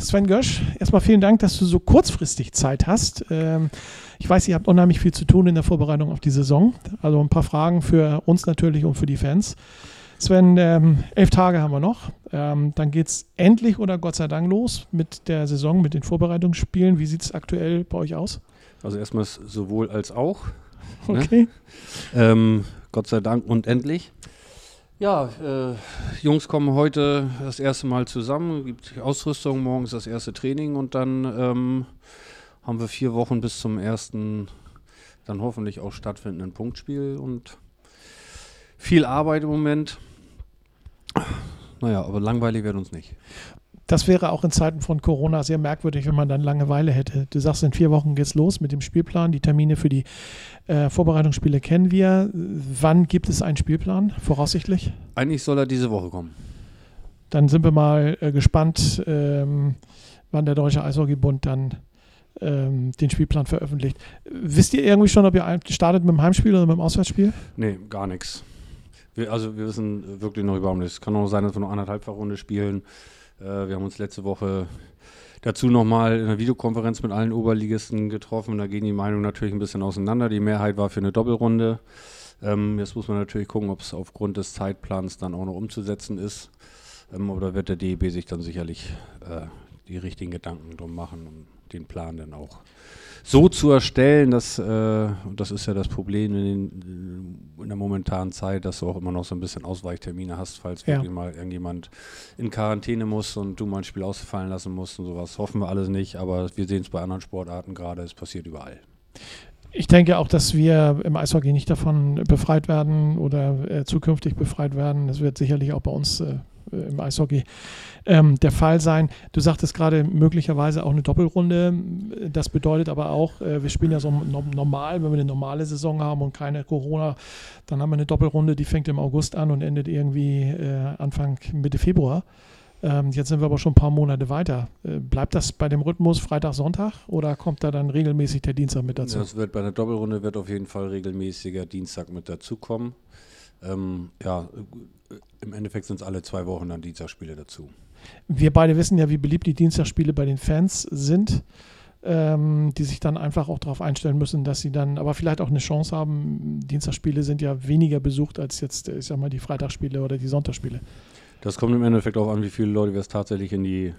Sven Gösch, erstmal vielen Dank, dass du so kurzfristig Zeit hast. Ähm, ich weiß, ihr habt unheimlich viel zu tun in der Vorbereitung auf die Saison. Also ein paar Fragen für uns natürlich und für die Fans. Sven, ähm, elf Tage haben wir noch. Ähm, dann geht es endlich oder Gott sei Dank los mit der Saison, mit den Vorbereitungsspielen. Wie sieht es aktuell bei euch aus? Also erstmal sowohl als auch. Okay. Ne? Ähm, Gott sei Dank und endlich. Ja, äh, Jungs kommen heute das erste Mal zusammen, gibt Ausrüstung, morgens das erste Training und dann ähm, haben wir vier Wochen bis zum ersten, dann hoffentlich auch stattfindenden Punktspiel und viel Arbeit im Moment. Naja, aber langweilig wird uns nicht. Das wäre auch in Zeiten von Corona sehr merkwürdig, wenn man dann Langeweile hätte. Du sagst, in vier Wochen geht's los mit dem Spielplan. Die Termine für die äh, Vorbereitungsspiele kennen wir. Wann gibt es einen Spielplan, voraussichtlich? Eigentlich soll er diese Woche kommen. Dann sind wir mal äh, gespannt, ähm, wann der Deutsche Eishockeybund dann ähm, den Spielplan veröffentlicht. Wisst ihr irgendwie schon, ob ihr startet mit dem Heimspiel oder mit dem Auswärtsspiel? Nee, gar nichts. Wir, also wir wissen wirklich noch überhaupt nichts. Es kann auch sein, dass wir noch anderthalb Runde spielen. Äh, wir haben uns letzte Woche dazu nochmal in einer Videokonferenz mit allen Oberligisten getroffen. Da gehen die Meinungen natürlich ein bisschen auseinander. Die Mehrheit war für eine Doppelrunde. Ähm, jetzt muss man natürlich gucken, ob es aufgrund des Zeitplans dann auch noch umzusetzen ist. Ähm, da wird der DEB sich dann sicherlich äh, die richtigen Gedanken drum machen, um den Plan dann auch so zu erstellen, dass, äh, und das ist ja das Problem in, den, in, der momentanen Zeit, dass du auch immer noch so ein bisschen Ausweichtermine hast, falls ja. wirklich mal irgendjemand in Quarantäne muss und du mal ein Spiel ausfallen lassen musst und sowas. Hoffen wir alles nicht, aber wir sehen es bei anderen Sportarten gerade, es passiert überall. Ich denke auch, dass wir im Eishockey nicht davon befreit werden oder äh, zukünftig befreit werden. Das wird sicherlich auch bei uns äh, äh, im Eishockey ähm, der Fall sein. Du sagtest gerade möglicherweise auch eine Doppelrunde. Das bedeutet aber auch, äh, wir spielen ja so normal, wenn wir eine normale Saison haben und keine Corona, dann haben wir eine Doppelrunde, die fängt im August an und endet irgendwie äh, Anfang Mitte Februar. Ähm, jetzt sind wir aber schon ein paar Monate weiter. Äh, bleibt das bei dem Rhythmus Freitag, Sonntag oder kommt da dann regelmäßig der Dienstag mit dazu? Das wird bei einer Doppelrunde wird auf jeden Fall regelmäßiger Dienstag mit dazukommen. Ähm, ja, im Endeffekt sind es alle zwei Wochen dann Dienstagsspiele dazu. Wir beide wissen ja, wie beliebt die Dienstagsspiele bei den Fans sind, ähm, die sich dann einfach auch darauf einstellen müssen, dass sie dann aber vielleicht auch eine Chance haben. Dienstagsspiele sind ja weniger besucht als jetzt, ich sag mal, die Freitagsspiele oder die Sonntagsspiele. Das kommt im Endeffekt auch an, wie viele Leute wir es tatsächlich in die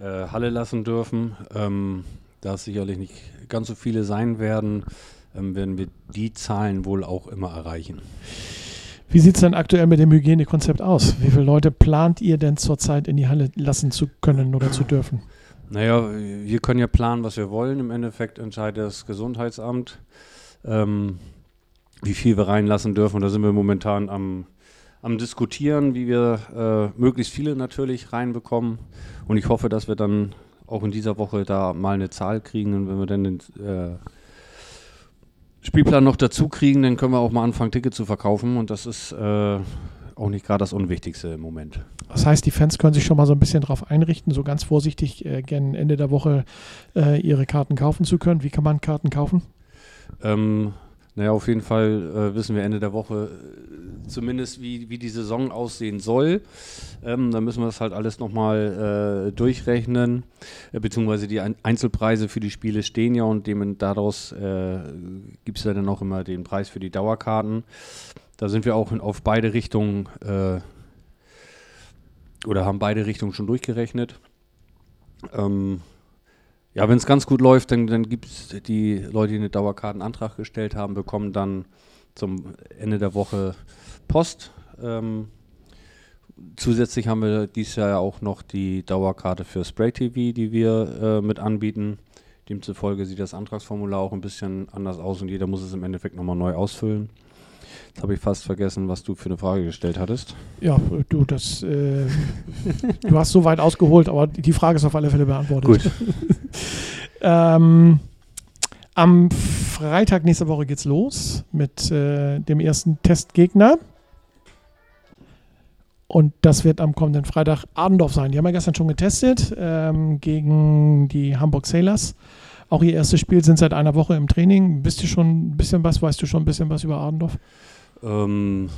äh, Halle lassen dürfen. Ähm, da es sicherlich nicht ganz so viele sein werden, ähm, werden wir die Zahlen wohl auch immer erreichen. Wie sieht es denn aktuell mit dem Hygienekonzept aus? Wie viele Leute plant ihr denn zurzeit in die Halle lassen zu können oder zu dürfen? Naja, wir können ja planen, was wir wollen. Im Endeffekt entscheidet das Gesundheitsamt, ähm, wie viel wir reinlassen dürfen. Und da sind wir momentan am, am Diskutieren, wie wir äh, möglichst viele natürlich reinbekommen. Und ich hoffe, dass wir dann auch in dieser Woche da mal eine Zahl kriegen. Und wenn wir dann den, äh, Spielplan noch dazu kriegen, dann können wir auch mal anfangen, Tickets zu verkaufen. Und das ist äh, auch nicht gerade das Unwichtigste im Moment. Das heißt, die Fans können sich schon mal so ein bisschen darauf einrichten, so ganz vorsichtig äh, gerne Ende der Woche äh, ihre Karten kaufen zu können. Wie kann man Karten kaufen? Ähm, naja, auf jeden Fall äh, wissen wir Ende der Woche zumindest, wie, wie die Saison aussehen soll. Ähm, da müssen wir das halt alles nochmal äh, durchrechnen, äh, beziehungsweise die Einzelpreise für die Spiele stehen ja und dem, daraus äh, gibt es ja dann auch immer den Preis für die Dauerkarten. Da sind wir auch in, auf beide Richtungen äh, oder haben beide Richtungen schon durchgerechnet. Ähm, ja, wenn es ganz gut läuft, dann, dann gibt es die Leute, die einen Dauerkartenantrag gestellt haben, bekommen dann zum Ende der Woche Post. Ähm, zusätzlich haben wir dieses Jahr auch noch die Dauerkarte für Spray TV, die wir äh, mit anbieten. Demzufolge sieht das Antragsformular auch ein bisschen anders aus und jeder muss es im Endeffekt nochmal neu ausfüllen. Jetzt habe ich fast vergessen, was du für eine Frage gestellt hattest. Ja, du, das, äh, du hast so weit ausgeholt, aber die Frage ist auf alle Fälle beantwortet. Gut. ähm, am Freitag nächste Woche geht's los mit äh, dem ersten Testgegner. Und das wird am kommenden Freitag Adendorf sein. Die haben ja gestern schon getestet ähm, gegen die Hamburg Sailors. Auch ihr erstes Spiel sind seit einer Woche im Training. Bist du schon ein bisschen was, weißt du schon ein bisschen was über Adendorf? Ähm,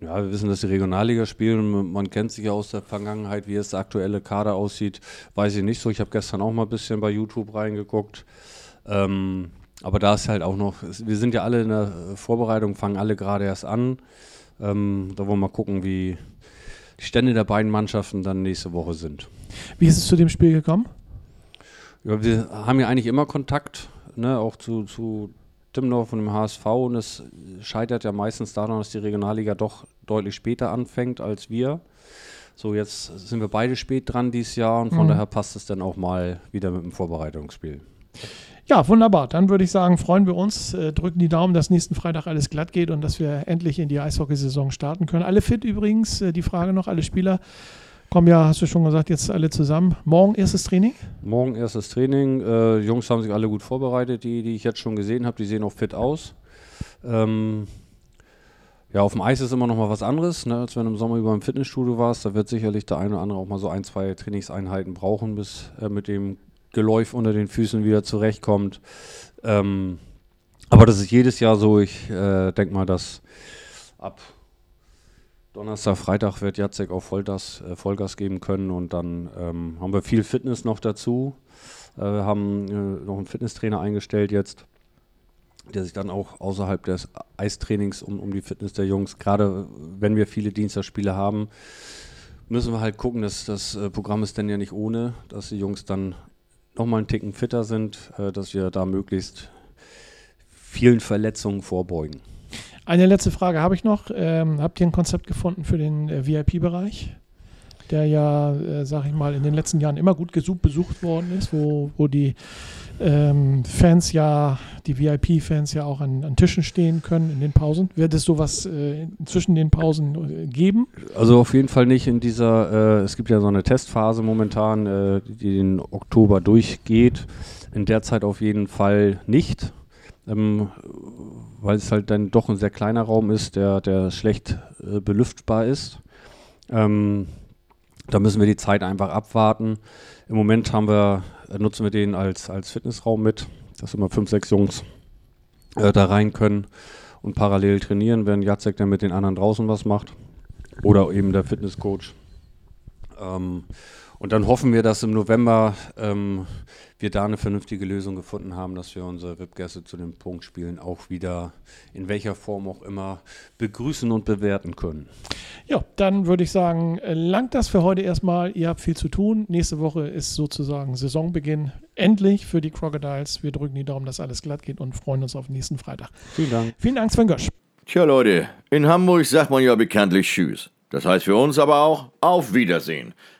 ja, wir wissen, dass die Regionalliga spielen. Man kennt sich ja aus der Vergangenheit, wie es der aktuelle Kader aussieht. Weiß ich nicht so. Ich habe gestern auch mal ein bisschen bei YouTube reingeguckt. Ähm, aber da ist halt auch noch, wir sind ja alle in der Vorbereitung, fangen alle gerade erst an. Ähm, da wollen wir mal gucken, wie die Stände der beiden Mannschaften dann nächste Woche sind. Wie ist es zu dem Spiel gekommen? Ja, wir haben ja eigentlich immer Kontakt, ne, auch zu, zu Timmendorf und dem HSV und es scheitert ja meistens daran, dass die Regionalliga doch deutlich später anfängt als wir. So, jetzt sind wir beide spät dran dieses Jahr und von mhm. daher passt es dann auch mal wieder mit dem Vorbereitungsspiel. Ja, wunderbar. Dann würde ich sagen, freuen wir uns, äh, drücken die Daumen, dass nächsten Freitag alles glatt geht und dass wir endlich in die Eishockeysaison starten können. Alle fit übrigens, äh, die Frage noch, alle Spieler kommen ja, hast du schon gesagt, jetzt alle zusammen. Morgen erstes Training? Morgen erstes Training. Äh, Jungs haben sich alle gut vorbereitet, die, die ich jetzt schon gesehen habe, die sehen auch fit aus. Ähm, ja, auf dem Eis ist immer noch mal was anderes, ne, als wenn du im Sommer über im Fitnessstudio warst. Da wird sicherlich der eine oder andere auch mal so ein, zwei Trainingseinheiten brauchen, bis er mit dem Geläuf unter den Füßen wieder zurechtkommt. Ähm, aber das ist jedes Jahr so. Ich äh, denke mal, dass ab Donnerstag, Freitag wird Jacek auch Vollgas, äh, Vollgas geben können und dann ähm, haben wir viel Fitness noch dazu. Äh, wir haben äh, noch einen Fitnesstrainer eingestellt jetzt, der sich dann auch außerhalb des Eistrainings um, um die Fitness der Jungs, gerade wenn wir viele Dienstagspiele haben, müssen wir halt gucken, dass das äh, Programm ist denn ja nicht ohne, dass die Jungs dann nochmal einen Ticken fitter sind, äh, dass wir da möglichst vielen Verletzungen vorbeugen. Eine letzte Frage habe ich noch. Ähm, habt ihr ein Konzept gefunden für den äh, VIP-Bereich? Der ja, äh, sag ich mal, in den letzten Jahren immer gut gesucht, besucht worden ist, wo, wo die ähm, Fans ja, die VIP-Fans ja auch an, an, Tischen stehen können in den Pausen. Wird es sowas äh, zwischen den Pausen äh, geben? Also auf jeden Fall nicht in dieser, äh, es gibt ja so eine Testphase momentan, äh, die den Oktober durchgeht. In der Zeit auf jeden Fall nicht. Ähm, weil es halt dann doch ein sehr kleiner Raum ist, der, der schlecht äh, belüftbar ist. Ähm, da müssen wir die Zeit einfach abwarten. Im Moment haben wir nutzen wir den als, als Fitnessraum mit, dass immer fünf, sechs Jungs äh, da rein können und parallel trainieren, während Jacek dann mit den anderen draußen was macht. Oder eben der Fitnesscoach. Ähm, und dann hoffen wir, dass im November ähm, wir da eine vernünftige Lösung gefunden haben, dass wir unsere VIP-Gäste zu den Punktspielen auch wieder in welcher Form auch immer begrüßen und bewerten können. Ja, dann würde ich sagen, langt das für heute erstmal. Ihr habt viel zu tun. Nächste Woche ist sozusagen Saisonbeginn. Endlich für die Crocodiles. Wir drücken die Daumen, dass alles glatt geht und freuen uns auf nächsten Freitag. Vielen Dank. Vielen Dank, Sven Gösch. Tja, Leute, in Hamburg sagt man ja bekanntlich Tschüss. Das heißt für uns aber auch Auf Wiedersehen.